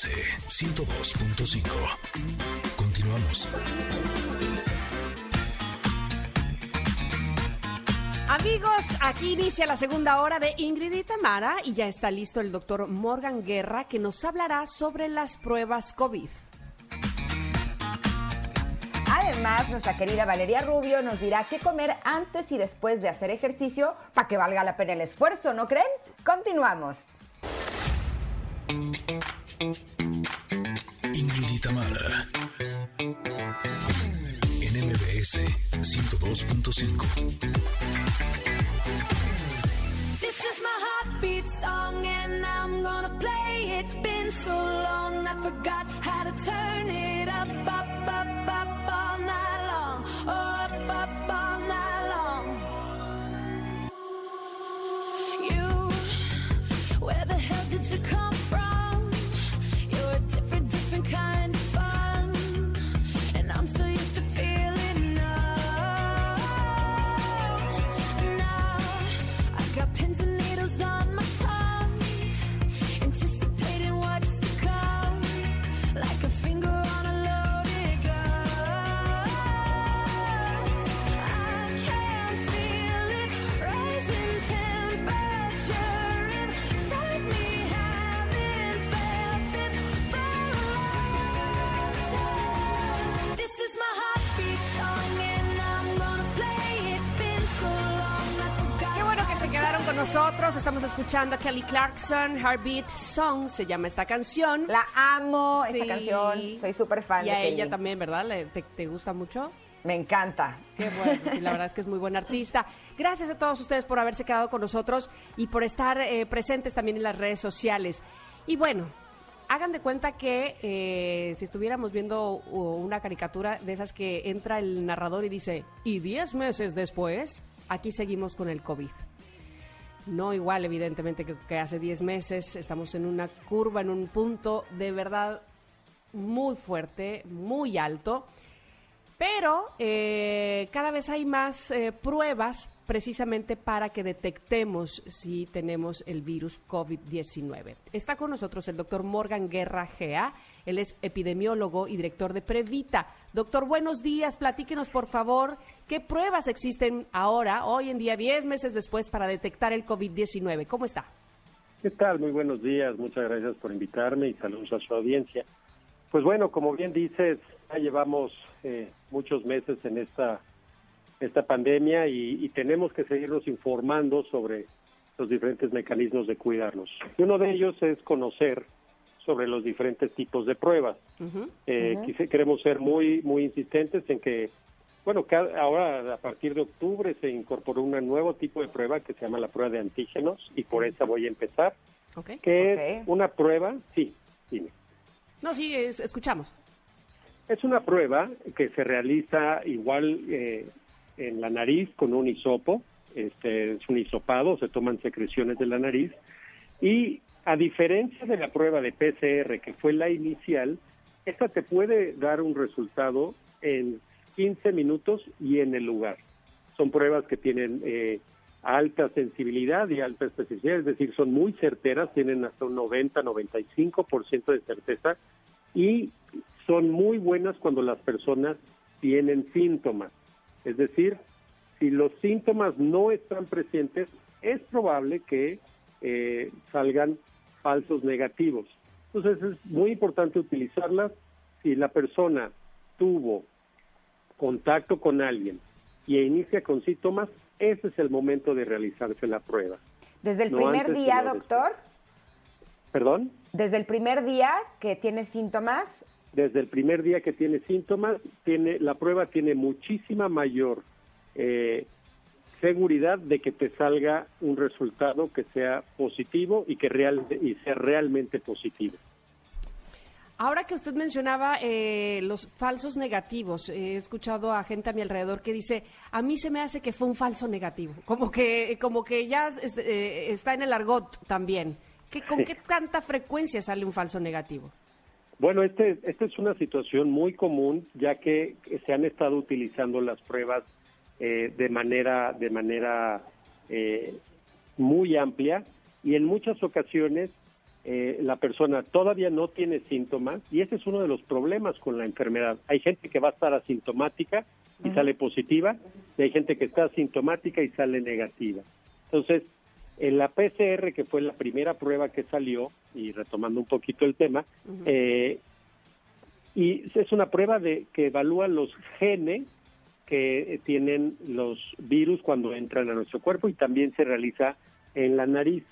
MBS 102.5. Continuamos. Amigos, aquí inicia la segunda hora de Ingrid y Tamara y ya está listo el doctor Morgan Guerra que nos hablará sobre las pruebas COVID. Además, nuestra querida Valeria Rubio nos dirá qué comer antes y después de hacer ejercicio para que valga la pena el esfuerzo, ¿no creen? Continuamos. Ingrid Tamara. En MBS 102.5. This is my heartbeat song and I'm gonna play it. Been so long I forgot how to turn it up, up, up, up all night long. Oh, up, up all Estamos escuchando a Kelly Clarkson, Heartbeat Song, se llama esta canción. La amo esta canción, soy súper fan Y de a ella también, ¿verdad? ¿Le- te, te gusta mucho? Me encanta. Qué bueno, sí, la verdad es que es muy buen artista. Gracias a todos ustedes por haberse quedado con nosotros y por estar eh, presentes también en las redes sociales. Y bueno, hagan de cuenta que eh, si estuviéramos viendo una caricatura de esas que entra el narrador y dice, y 10 meses después, aquí seguimos con el COVID. No igual, evidentemente, que, hace 10 meses. Estamos en una curva, en un punto de verdad muy fuerte, muy alto. Pero eh, cada vez hay más eh, pruebas precisamente para que detectemos si tenemos el virus COVID-19. Está con nosotros el doctor Morgan Guerra Gea. Él es epidemiólogo y director de Previta. Doctor, buenos días. Platíquenos, por favor, qué pruebas existen ahora, hoy en día, 10 meses después, para detectar el COVID-19. ¿Cómo está? ¿Qué tal? Muy buenos días. Muchas gracias por invitarme y saludos a su audiencia. Pues bueno, como bien dices, ya llevamos eh, muchos meses en esta esta pandemia y, y tenemos que seguirnos informando sobre los diferentes mecanismos de cuidarnos. Uno de ellos es conocer sobre los diferentes tipos de pruebas. Eh, quise- queremos ser muy muy insistentes en que, bueno, cada- ahora a partir de octubre se incorporó un nuevo tipo de prueba que se llama la prueba de antígenos y por esa voy a empezar, ¿Ok? que Ok. es una prueba, sí, dime. No, sí, es- escuchamos. Es una prueba que se realiza igual eh, en la nariz con un hisopo, este es un hisopado, se toman secreciones de la nariz y a diferencia de la prueba de PCR que fue la inicial, esta te puede dar un resultado en 15 minutos y en el lugar. Son pruebas que tienen eh, alta sensibilidad y alta especificidad, es decir, son muy certeras, tienen hasta un 90-95% de certeza y son muy buenas cuando las personas tienen síntomas. Es decir, si los síntomas no están presentes, es probable que eh, salgan falsos negativos. Entonces es muy importante utilizarlas si la persona tuvo contacto con alguien y inicia con síntomas, ese es el momento de realizarse la prueba. Desde el No primer día, doctor, ¿Perdón? desde el primer día que tiene síntomas, desde el primer día que tiene síntomas, tiene la prueba tiene muchísima mayor eh, seguridad de que te salga un resultado que sea positivo y que real y sea realmente positivo. Ahora que usted mencionaba eh, los falsos negativos, he escuchado a gente a mi alrededor que dice, a mí se me hace que fue un falso negativo, como que, como que ya es- eh, está en el argot también. ¿Qué, ¿Con qué tanta frecuencia sale un falso negativo? Bueno, este, esta es una situación muy común, ya que se han estado utilizando las pruebas eh, de manera, de manera eh, muy amplia y en muchas ocasiones eh, la persona todavía no tiene síntomas y ese es uno de los problemas con la enfermedad. Hay gente que va a estar asintomática y sale positiva y hay gente que está asintomática y sale negativa. Entonces, en la PCR, que fue la primera prueba que salió, y retomando un poquito el tema, eh, y es una prueba de que evalúa los genes que tienen los virus cuando entran a nuestro cuerpo y también se realiza en la nariz.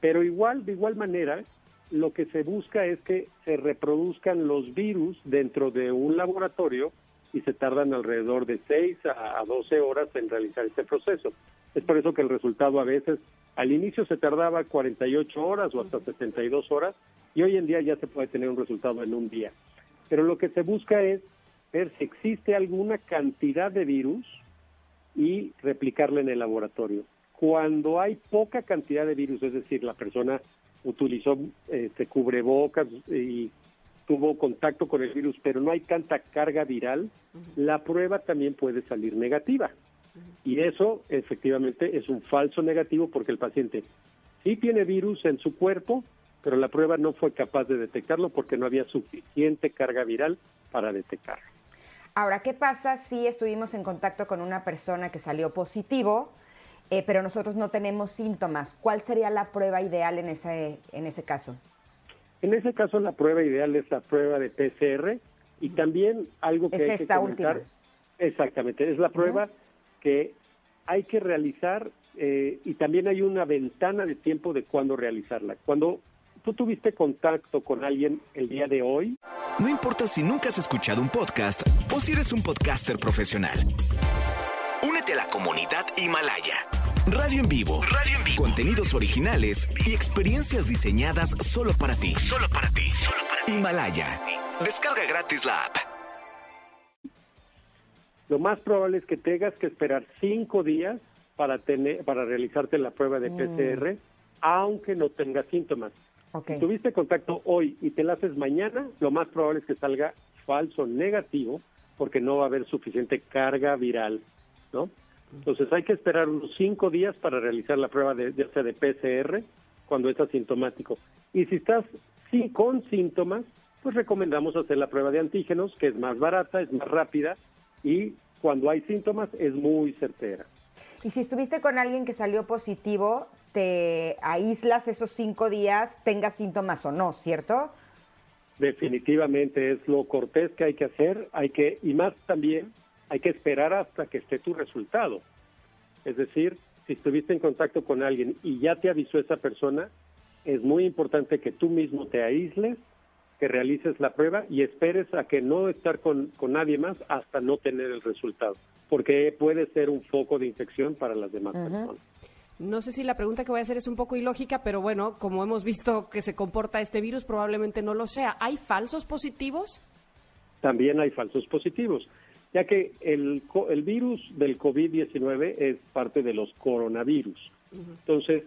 Pero igual, de igual manera, lo que se busca es que se reproduzcan los virus dentro de un laboratorio y se tardan alrededor de 6 a a 12 horas en realizar este proceso. Es por eso que el resultado a veces, al inicio se tardaba 48 horas o hasta 72 horas y hoy en día ya se puede tener un resultado en un día. Pero lo que se busca es ver si existe alguna cantidad de virus y replicarla en el laboratorio. Cuando hay poca cantidad de virus, es decir, la persona utilizó este cubrebocas y tuvo contacto con el virus, pero no hay tanta carga viral, la prueba también puede salir negativa. Y eso efectivamente es un falso negativo porque el paciente sí tiene virus en su cuerpo, pero la prueba no fue capaz de detectarlo porque no había suficiente carga viral para detectarlo. Ahora, ¿qué pasa si estuvimos en contacto con una persona que salió positivo, eh, pero nosotros no tenemos síntomas? ¿Cuál sería la prueba ideal en ese, en ese caso? En ese caso, la prueba ideal es la prueba de PCR y también algo que Es hay que esta comentar. última. Exactamente, es la prueba que hay que realizar eh, y también hay una ventana de tiempo de cuándo realizarla. Cuando tú tuviste contacto con alguien el día de hoy, No importa si nunca has escuchado un podcast o si eres un podcaster profesional. Únete a la comunidad Himalaya. Radio en vivo. Radio en vivo. Contenidos originales y experiencias diseñadas solo para ti. Solo para ti. Himalaya. Descarga gratis la app. lo más probable es que tengas que esperar cinco días para tener para realizarte la prueba de PCR, aunque no tengas síntomas. Si tuviste contacto hoy y te la haces mañana, lo más probable es que salga falso negativo porque no va a haber suficiente carga viral, ¿no? Entonces hay que esperar unos cinco días para realizar la prueba de, ya sea de PCR cuando es asintomático. Y si estás sí, con síntomas, pues recomendamos hacer la prueba de antígenos, que es más barata, es más rápida y cuando hay síntomas es muy certera. Y si estuviste con alguien que salió positivo, te aíslas esos cinco días, tengas síntomas o no, ¿cierto? Definitivamente es lo cortés que hay que hacer, hay que y más también hay que esperar hasta que esté tu resultado. Es decir, si estuviste en contacto con alguien y ya te avisó esa persona, es muy importante que tú mismo te aísles, que realices la prueba y esperes a que no estar con, con nadie más hasta no tener el resultado, porque puede ser un foco de infección para las demás personas. No sé si la pregunta que voy a hacer es un poco ilógica, pero bueno, como hemos visto que se comporta este virus, probablemente no lo sea. ¿Hay falsos positivos? también hay falsos positivos, ya que el, el virus del COVID-19 es parte de los coronavirus. Entonces,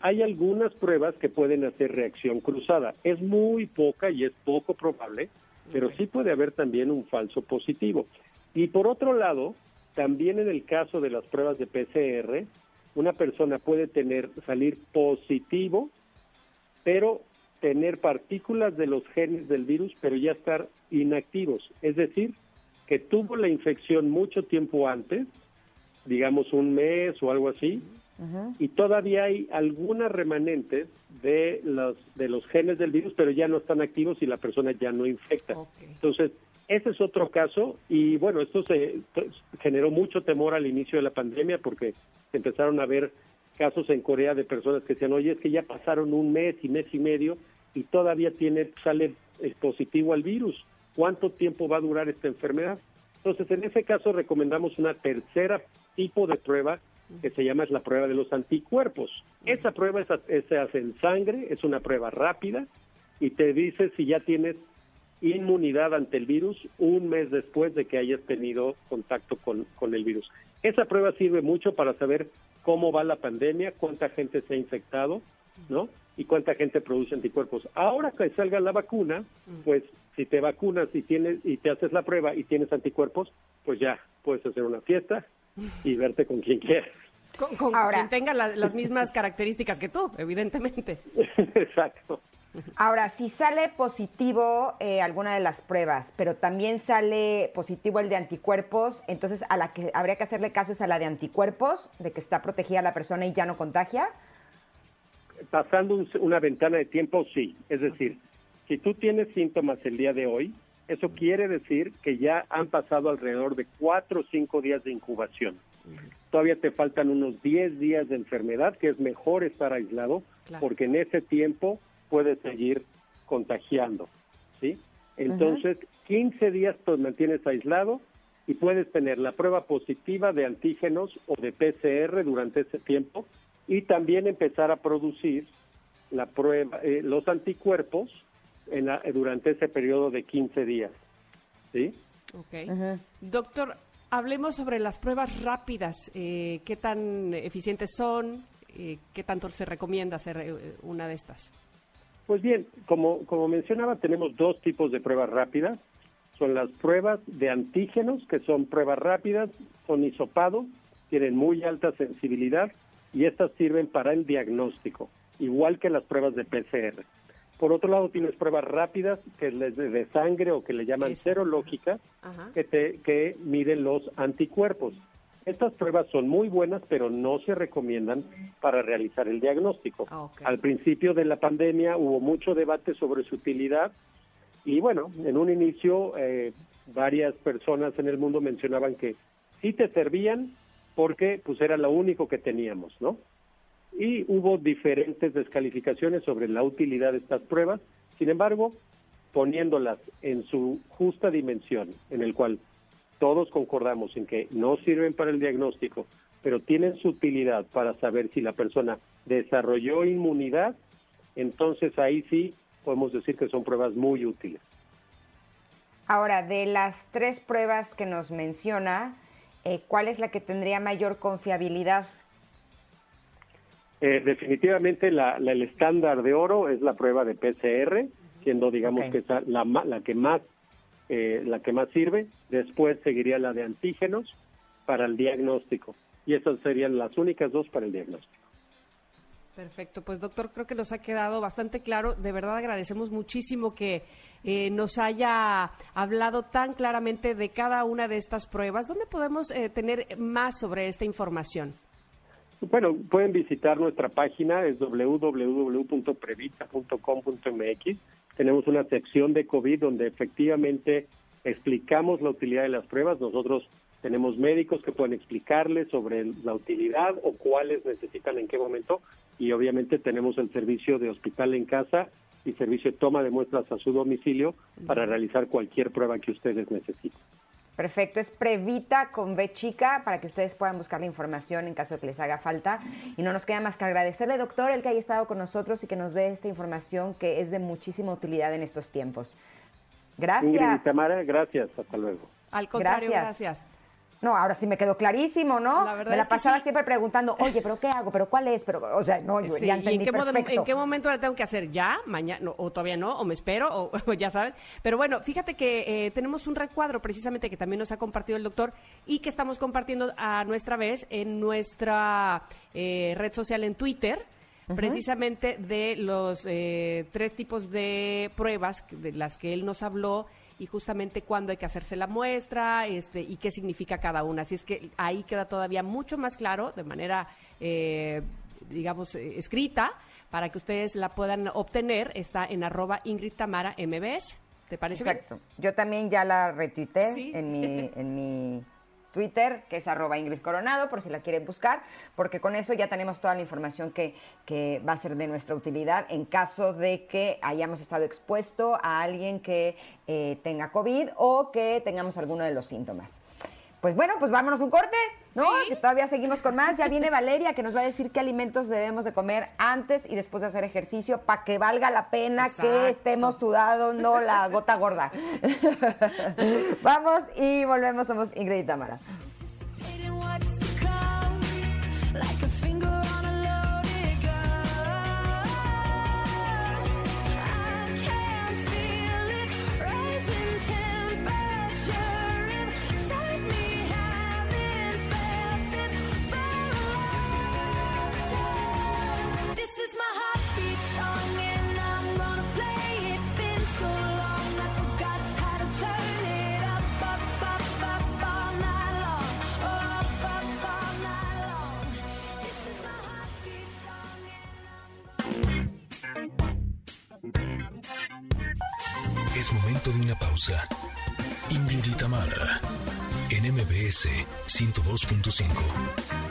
hay algunas pruebas que pueden hacer reacción cruzada. Es muy poca y es poco probable, pero sí puede haber también un falso positivo. Y por otro lado, también en el caso de las pruebas de PCR, una persona puede tener salir positivo pero tener partículas de los genes del virus, pero ya estar inactivos. Es decir, que tuvo la infección mucho tiempo antes, digamos un mes o algo así, y todavía hay algunas remanentes de los, de los genes del virus, pero ya no están activos y la persona ya no infecta. Entonces, ese es otro caso y bueno, esto se pues, generó mucho temor al inicio de la pandemia porque se empezaron a ver casos en Corea de personas que decían, oye, es que ya pasaron un mes y mes y medio y todavía tiene sale eh, positivo al virus. ¿Cuánto tiempo va a durar esta enfermedad? Entonces, en ese caso recomendamos una tercera tipo de prueba que se llama es la prueba de los anticuerpos. Esa prueba se hace en sangre, es una prueba rápida y te dice si ya tienes inmunidad ante el virus un mes después de que hayas tenido contacto con, con el virus. Esa prueba sirve mucho para saber cómo va la pandemia, cuánta gente se ha infectado, ¿no? Y cuánta gente produce anticuerpos. Ahora que salga la vacuna, pues si te vacunas y tienes y te haces la prueba y tienes anticuerpos, pues ya puedes hacer una fiesta y verte con quien quieras. Con, con Ahora- quien tenga la- las mismas características que tú, evidentemente. Exacto. Ahora, si sale positivo eh, alguna de las pruebas, pero también sale positivo el de anticuerpos, entonces a la que habría que hacerle caso es a la de anticuerpos, de que está protegida la persona y ya no contagia. Pasando un- una ventana de tiempo, sí. Es decir, si tú tienes síntomas el día de hoy, eso quiere decir que ya han pasado alrededor de cuatro o cinco días de incubación. Todavía te faltan unos 10 días de enfermedad, que es mejor estar aislado, Claro. porque en ese tiempo puedes seguir contagiando, ¿sí? Entonces, 15 días te mantienes aislado y puedes tener la prueba positiva de antígenos o de PCR durante ese tiempo y también empezar a producir la prueba, eh, los anticuerpos en la- durante ese periodo de 15 días, ¿sí? Ok. Doctor, hablemos sobre las pruebas rápidas. Eh, ¿Qué tan eficientes son? Eh, ¿Qué tanto se recomienda hacer una de estas? Pues bien, como, como mencionaba, tenemos dos tipos de pruebas rápidas. Son las pruebas de antígenos, que son pruebas rápidas, son hisopados, tienen muy alta sensibilidad y estas sirven para el diagnóstico, igual que las pruebas de PCR. Por otro lado, tienes pruebas rápidas, que es de, de sangre o que le llaman serológicas, Ajá. que, te, que miden los anticuerpos. Estas pruebas son muy buenas, pero no se recomiendan para realizar el diagnóstico. Ah. Al principio de la pandemia hubo mucho debate sobre su utilidad y bueno, en un inicio eh, varias personas en el mundo mencionaban que sí te servían porque pues era lo único que teníamos, ¿no? Y hubo diferentes descalificaciones sobre la utilidad de estas pruebas. Sin embargo, poniéndolas en su justa dimensión, en el cual todos concordamos en que no sirven para el diagnóstico, pero tienen su utilidad para saber si la persona desarrolló inmunidad, entonces ahí sí podemos decir que son pruebas muy útiles. Ahora, de las tres pruebas que nos menciona, eh, ¿cuál es la que tendría mayor confiabilidad? Eh, definitivamente la, la- el estándar de oro es la prueba de PCR, siendo digamos que esa la, la que más eh, la que más sirve. Después seguiría la de antígenos para el diagnóstico y esas serían las únicas dos para el diagnóstico. Perfecto, pues doctor, creo que nos ha quedado bastante claro. De verdad agradecemos muchísimo que eh, nos haya hablado tan claramente de cada una de estas pruebas. ¿Dónde podemos eh, tener más sobre esta información? Bueno, pueden visitar nuestra página, es www.previta.com.mx. Tenemos una sección de COVID donde efectivamente explicamos la utilidad de las pruebas. Nosotros tenemos médicos que pueden explicarles sobre la utilidad o cuáles necesitan en qué momento. Y obviamente tenemos el servicio de hospital en casa y servicio de toma de muestras a su domicilio para realizar cualquier prueba que ustedes necesiten. Perfecto, es Previta con B chica para que ustedes puedan buscar la información en caso de que les haga falta. Y no nos queda más que agradecerle, doctor, el que haya estado con nosotros y que nos dé esta información que es de muchísima utilidad en estos tiempos. Ingrid y Gracias. Tamara, gracias. Hasta luego. Al contrario, Gracias. gracias. No, ahora sí me quedó clarísimo, ¿no? La verdad me la pasaba sí. siempre preguntando, oye, pero ¿qué hago? ¿Pero cuál es? Pero, o sea, no, yo Sí, ya ¿y entendí en qué, modo- perfecto. en qué momento la tengo que hacer? ¿Ya? ¿Mañana? no, ¿O todavía no? ¿O me espero? O, o ya sabes. Pero bueno, fíjate que eh, tenemos un recuadro precisamente que también nos ha compartido el doctor y que estamos compartiendo a nuestra vez en nuestra eh, red social en Twitter precisamente de los eh, tres tipos de pruebas de las que él nos habló y justamente cuándo hay que hacerse la muestra este, y qué significa cada una. Así es que ahí queda todavía mucho más claro de manera, eh, digamos, eh, escrita para que ustedes la puedan obtener. Está en arroba Ingrid Tamara MBS. ¿Te parece bien? Exacto. Yo también ya la retuiteé Sí. en, mi, en mi Twitter, que es arroba Ingrid Coronado, por si la quieren buscar, porque con eso ya tenemos toda la información que, que va a ser de nuestra utilidad en caso de que hayamos estado expuesto a alguien que eh, tenga COVID o que tengamos alguno de los síntomas. Pues bueno, pues vámonos un corte, ¿no? Sí. Que todavía seguimos con más. Ya viene Valeria que nos va a decir qué alimentos debemos de comer antes y después de hacer ejercicio para que valga la pena Exacto. que estemos sudados, no la gota gorda. Vamos y volvemos. Somos Ingrid y Tamara. Momento de una pausa. Ingrid y Tamara, en MBS 102.5.